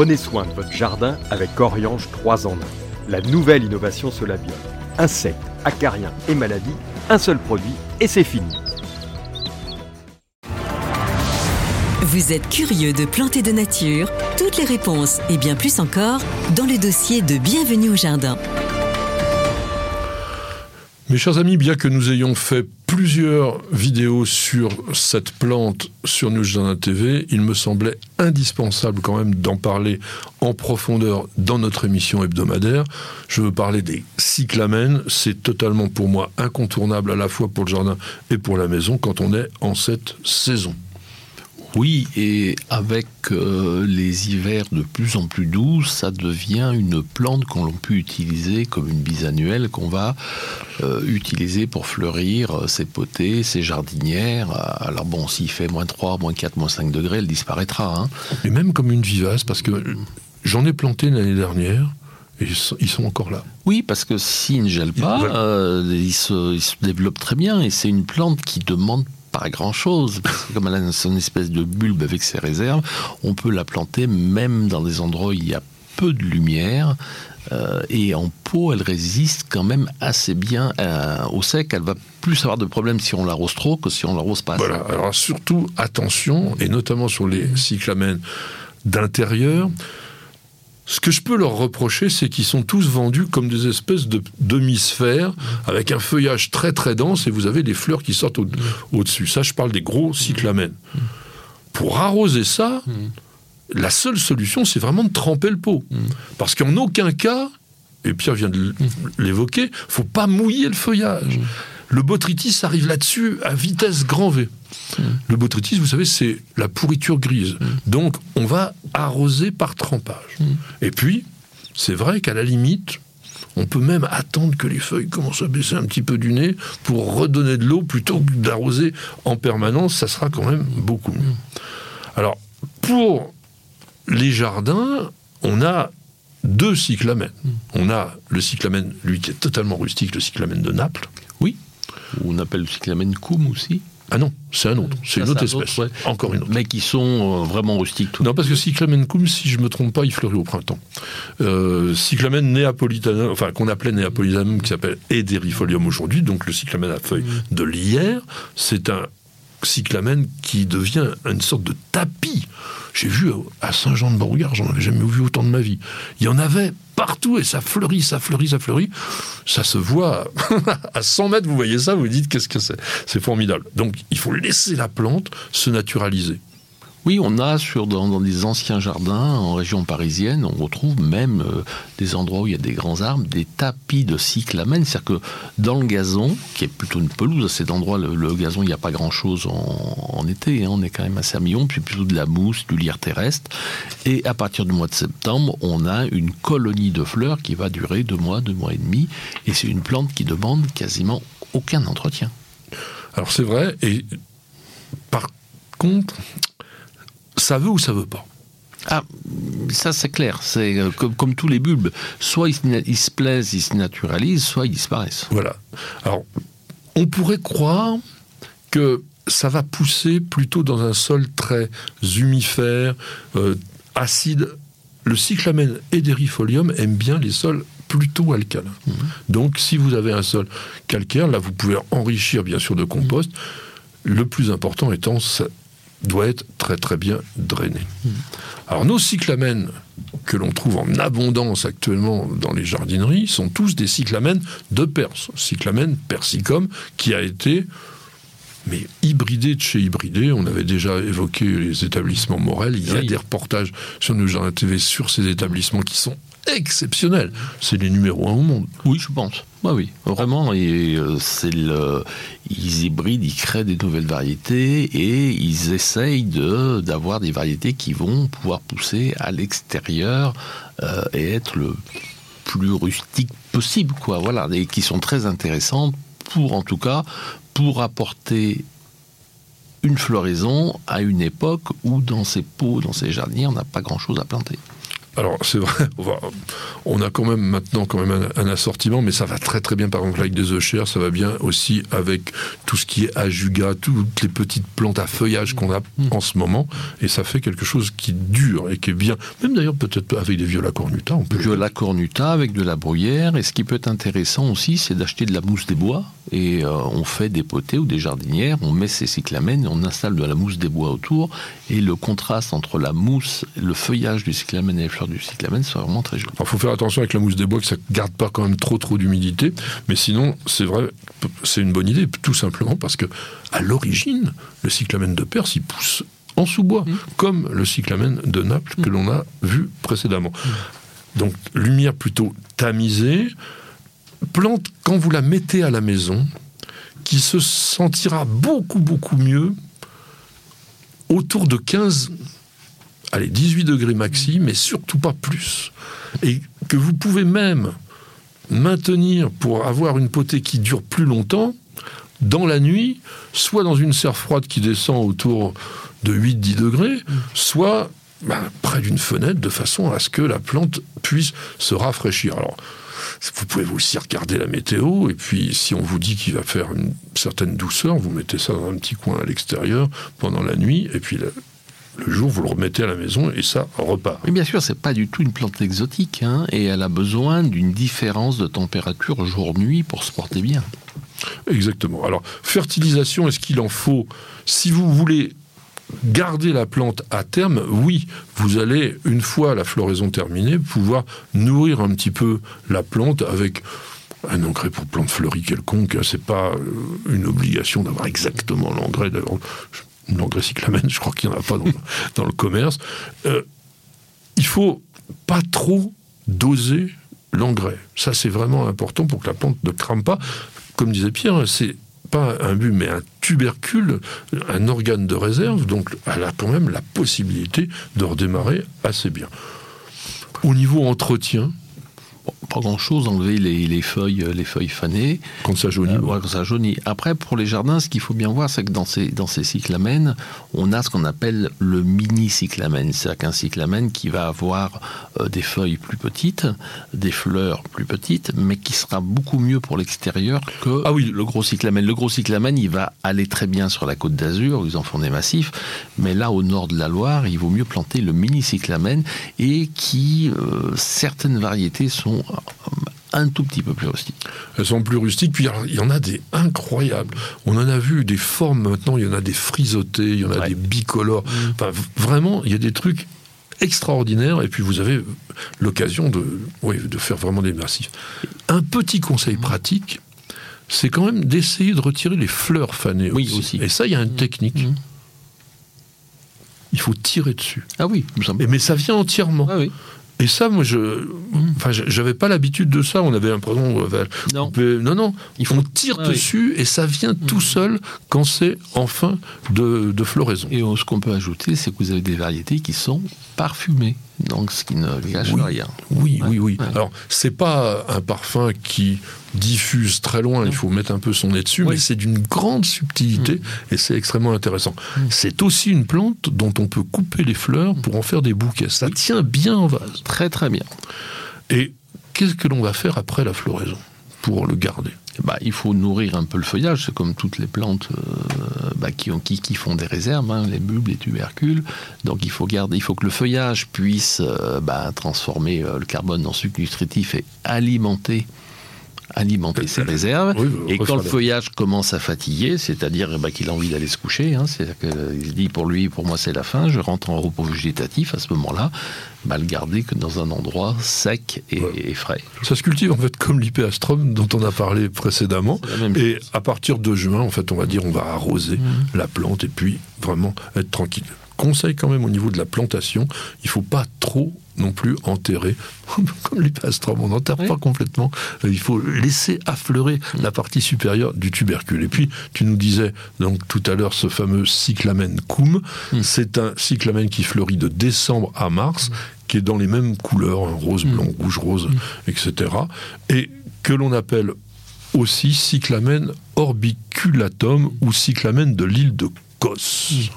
Prenez soin de votre jardin avec Oriange 3 en 1. La nouvelle innovation Solabium. Insectes, acariens et maladies, un seul produit et c'est fini. Vous êtes curieux de planter de nature? Toutes les réponses et bien plus encore dans le dossier de Bienvenue au Jardin. Mes chers amis, bien que nous ayons fait plusieurs vidéos sur cette plante sur News Jardin TV, il me semblait indispensable quand même d'en parler en profondeur dans notre émission hebdomadaire. Je veux parler des cyclamènes. C'est totalement pour moi incontournable à la fois pour le jardin et pour la maison quand on est en cette saison. Oui, et avec euh, les hivers de plus en plus doux, ça devient une plante qu'on peut utiliser comme une bisannuelle qu'on va euh, utiliser pour fleurir euh, ses potées, ses jardinières. Alors bon, s'il fait moins 3, moins 4, moins 5 degrés, elle disparaîtra. Hein. Et même comme une vivace, parce que j'en ai planté l'année dernière. Et ils sont, encore là. Oui, parce que s'ils ne gèlent pas, ils, se, ils se développent très bien. Et c'est une plante qui demande pas grand-chose, comme elle a une espèce de bulbe avec ses réserves, on peut la planter même dans des endroits où il y a peu de lumière. Euh, et en pot, elle résiste quand même assez bien euh, au sec. Elle va plus avoir de problèmes si on l'arrose trop que si on l'arrose pas. Voilà. Alors surtout attention, et notamment sur les cyclamènes d'intérieur, ce que je peux leur reprocher, c'est qu'ils sont tous vendus comme des espèces de demi-sphères avec un feuillage très très dense et vous avez des fleurs qui sortent au-dessus. ça, je parle des gros cyclamènes. Pour arroser ça, la seule solution, c'est vraiment de tremper le pot. Parce qu'en aucun cas, et Pierre vient de l'évoquer, faut pas mouiller le feuillage. Le botrytis arrive là-dessus à vitesse grand V. Le botrytis, vous savez, c'est la pourriture grise. Donc, on va arroser par trempage. Et puis, c'est vrai qu'à la limite, on peut même attendre que les feuilles commencent à baisser un petit peu du nez pour redonner de l'eau plutôt que d'arroser en permanence. Ça sera quand même beaucoup mieux. Alors, pour les jardins, on a deux cyclamènes. On a le cyclamène, lui qui est totalement rustique, le cyclamène de Naples. Oui on appelle le cyclamen coum aussi. Ah non, c'est un autre, c'est une autre espèce. Encore une autre. Mais qui sont euh, vraiment rustiques. Non, parce que cyclamen coum, si je ne me trompe pas, il fleurit au printemps. Euh, cyclamen néapolitanum, enfin qu'on appelait néapolitanum, qui s'appelle Ederifolium aujourd'hui, donc le cyclamen à feuilles mm. de lierre, c'est un cyclamen qui devient une sorte de tapis. J'ai vu à Saint-Jean-de-Beauregard, j'en avais jamais vu autant de ma vie. Il y en avait partout et ça fleurit, ça fleurit, ça fleurit. Ça se voit à 100 mètres, vous voyez ça, vous dites qu'est-ce que c'est? C'est formidable. Donc il faut laisser la plante se naturaliser. Oui, on a sur, dans, des anciens jardins en région parisienne, on retrouve même euh, des endroits où il y a des grands arbres, des tapis de cyclamen. C'est-à-dire que dans le gazon, qui est plutôt une pelouse, à cet endroit, le, gazon, il n'y a pas grand-chose en, été, hein, on est quand même assez à million, puis plutôt de la mousse, du lierre terrestre. Et à partir du mois de septembre, on a une colonie de fleurs qui va durer deux mois, deux mois et demi. Et c'est une plante qui demande quasiment aucun entretien. Alors c'est vrai, et par contre, ça veut ou ça veut pas. Ah, ça c'est clair. C'est euh, comme, tous les bulbes. Soit ils, se plaisent, ils se naturalisent, soit ils disparaissent. Voilà. Alors, on pourrait croire que ça va pousser plutôt dans un sol très humifère, euh, acide. Le cyclamen éderifolium aime bien les sols plutôt alcalins. Mhm. Donc, si vous avez un sol calcaire, là, vous pouvez enrichir bien sûr de compost. Le plus important étant doit être très très bien drainé. Alors nos cyclamènes que l'on trouve en abondance actuellement dans les jardineries sont tous des cyclamènes de Perse, cyclamène persicum qui a été mais hybridé de chez hybridé. On avait déjà évoqué les établissements Morel. Il y a des reportages sur nos jardins TV sur ces établissements qui sont exceptionnels. C'est les numéros un au monde. Oui, je pense. Oui, oui, vraiment. Et, euh, c'est ils hybrident, ils créent des nouvelles variétés et ils essayent de, d'avoir des variétés qui vont pouvoir pousser à l'extérieur euh, et être le plus rustique possible, quoi. Voilà, et qui sont très intéressantes pour, en tout cas, pour apporter une floraison à une époque où dans ces pots, dans ces jardiniers, on n'a pas grand-chose à planter. Alors c'est vrai, on, va- on a quand même maintenant quand même un, un assortiment, mais ça va très très bien par exemple avec des œufs ça va bien aussi avec tout ce qui est ajuga, toutes les petites plantes à feuillage qu'on a en ce moment, et ça fait quelque chose qui dure et qui est bien. Même d'ailleurs peut-être avec des viola cornuta, on peut. Viola cornuta avec de la bruyère. Et ce qui peut être intéressant aussi, c'est d'acheter de la mousse des bois. Et euh, on fait des potées ou des jardinières, on met ces cyclamènes, on installe de la mousse des bois autour. Et le contraste entre la mousse, le feuillage du cyclamène et les du cyclamène, c'est vraiment très joli. Il faut faire attention avec la mousse des bois que ça garde pas quand même trop trop d'humidité, mais sinon c'est vrai, c'est une bonne idée, tout simplement parce que à l'origine, le cyclamène de Perse il pousse en sous-bois, comme le cyclamène de Naples que l'on a vu précédemment. Donc lumière plutôt tamisée, plante quand vous la mettez à la maison, qui se sentira beaucoup beaucoup mieux autour de 15 allez, 18 degrés maxi, mais surtout pas plus. Et que vous pouvez même maintenir pour avoir une potée qui dure plus longtemps dans la nuit, soit dans une serre froide qui descend autour de 8-10 degrés, soit ben, près d'une fenêtre de façon à ce que la plante puisse se rafraîchir. Alors, vous pouvez aussi regarder la météo, et puis si on vous dit qu'il va faire une certaine douceur, vous mettez ça dans un petit coin à l'extérieur pendant la nuit, et puis le jour, vous le remettez à la maison, et ça repart. Mais bien sûr, c'est pas du tout une plante exotique, hein, et elle a besoin d'une différence de température jour-nuit pour se porter bien. Exactement. Alors, fertilisation, est-ce qu'il en faut? Si vous voulez garder la plante à terme, oui, vous allez, une fois la floraison terminée, pouvoir nourrir un petit peu la plante avec un engrais pour plante fleurie quelconque. hein. C'est pas euh, une obligation d'avoir exactement l'engrais. L'engrais cyclamène, je crois qu'il n'y en a pas dans, le commerce. Euh, il faut pas trop doser l'engrais. Ça, c'est vraiment important pour que la plante ne crame pas. Comme disait Pierre, c'est pas un but, mais un tubercule, un organe de réserve, donc elle a quand même la possibilité de redémarrer assez bien. Au niveau entretien, pas grand-chose, enlever les, les feuilles, les feuilles fanées. quand ça jaunit, Euh, ouais, quand ça jaunit. Après, pour les jardins, ce qu'il faut bien voir, c'est que dans ces, dans ces cyclamènes, on a ce qu'on appelle le mini cyclamène. C'est-à-dire qu'un cyclamène qui va avoir euh, des feuilles plus petites, des fleurs plus petites, mais qui sera beaucoup mieux pour l'extérieur que Ah oui. le gros cyclamène. Le gros cyclamène, il va aller très bien sur la côte d'Azur, où ils en font des massifs, mais là, au nord de la Loire, il vaut mieux planter le mini cyclamène et qui, euh, certaines variétés sont euh, un tout petit peu plus rustiques. elles sont plus rustiques. Puis il y en a des incroyables. On en a vu des formes maintenant, il y en a des frisottés, il y en a Ouais. des bicolores. Enfin, v- vraiment, il y a des trucs extraordinaires. Et puis vous avez l'occasion de, oui, de faire vraiment des massifs. Un petit conseil pratique, c'est quand même d'essayer de retirer les fleurs fanées Oui, aussi. aussi. Et ça, il y a une technique. Mhm. Il faut tirer dessus. Ah oui, sommes... Et- mais ça vient entièrement. Ah oui. Et ça, moi, je, enfin, je- j'avais pas l'habitude de ça. On avait l'impression, euh, Non. non, non, faut- on tire Ah oui. dessus et ça vient tout seul quand c'est en fin de, de floraison. Et euh, ce qu'on peut ajouter, c'est que vous avez des variétés qui sont parfumées, donc ce qui ne gâche Oui. rien. Oui, Ouais. oui, oui. Ouais. Alors, c'est pas un parfum qui diffuse très loin, il faut mettre un peu son nez dessus, Oui. mais c'est d'une grande subtilité et c'est extrêmement intéressant. C'est aussi une plante dont on peut couper les fleurs pour en faire des bouquets. Ça tient bien en vase. Très très bien. Et qu'est-ce que l'on va faire après la floraison pour le garder? Bah, il faut nourrir un peu le feuillage, c'est comme toutes les plantes euh, bah, qui, ont, qui, qui font des réserves, hein, les bulbes, les tubercules. Donc il faut garder, il faut que le feuillage puisse euh, bah, transformer euh, le carbone en sucre nutritif et alimenter alimenter ses réserves. Oui, Et quand le feuillage commence à fatiguer, c'est-à-dire bah, qu'il a envie d'aller se coucher, hein, c'est-à-dire qu'il se dit pour lui, pour moi c'est la fin, je rentre en repos végétatif à ce moment-là, bah, le garder que dans un endroit sec et, Ouais. et frais. Ça se cultive en fait comme l'hypéastrum dont on a parlé précédemment. Et à partir de juin, en fait, on va dire on va arroser Mhm. la plante et puis vraiment être tranquille. Conseil quand même au niveau de la plantation, il faut pas trop non plus enterrer, comme l'hypéastrum, on n'enterre Oui. pas complètement. Euh, Il faut laisser affleurer la partie supérieure du tubercule. Et puis, tu nous disais donc tout à l'heure ce fameux cyclamen cum. Mm. C'est un cyclamen qui fleurit de décembre à mars, qui est dans les mêmes couleurs, hein, rose, blanc, rouge, rose, etc. Et que l'on appelle aussi cyclamen orbiculatum ou cyclamen de l'île de Kos.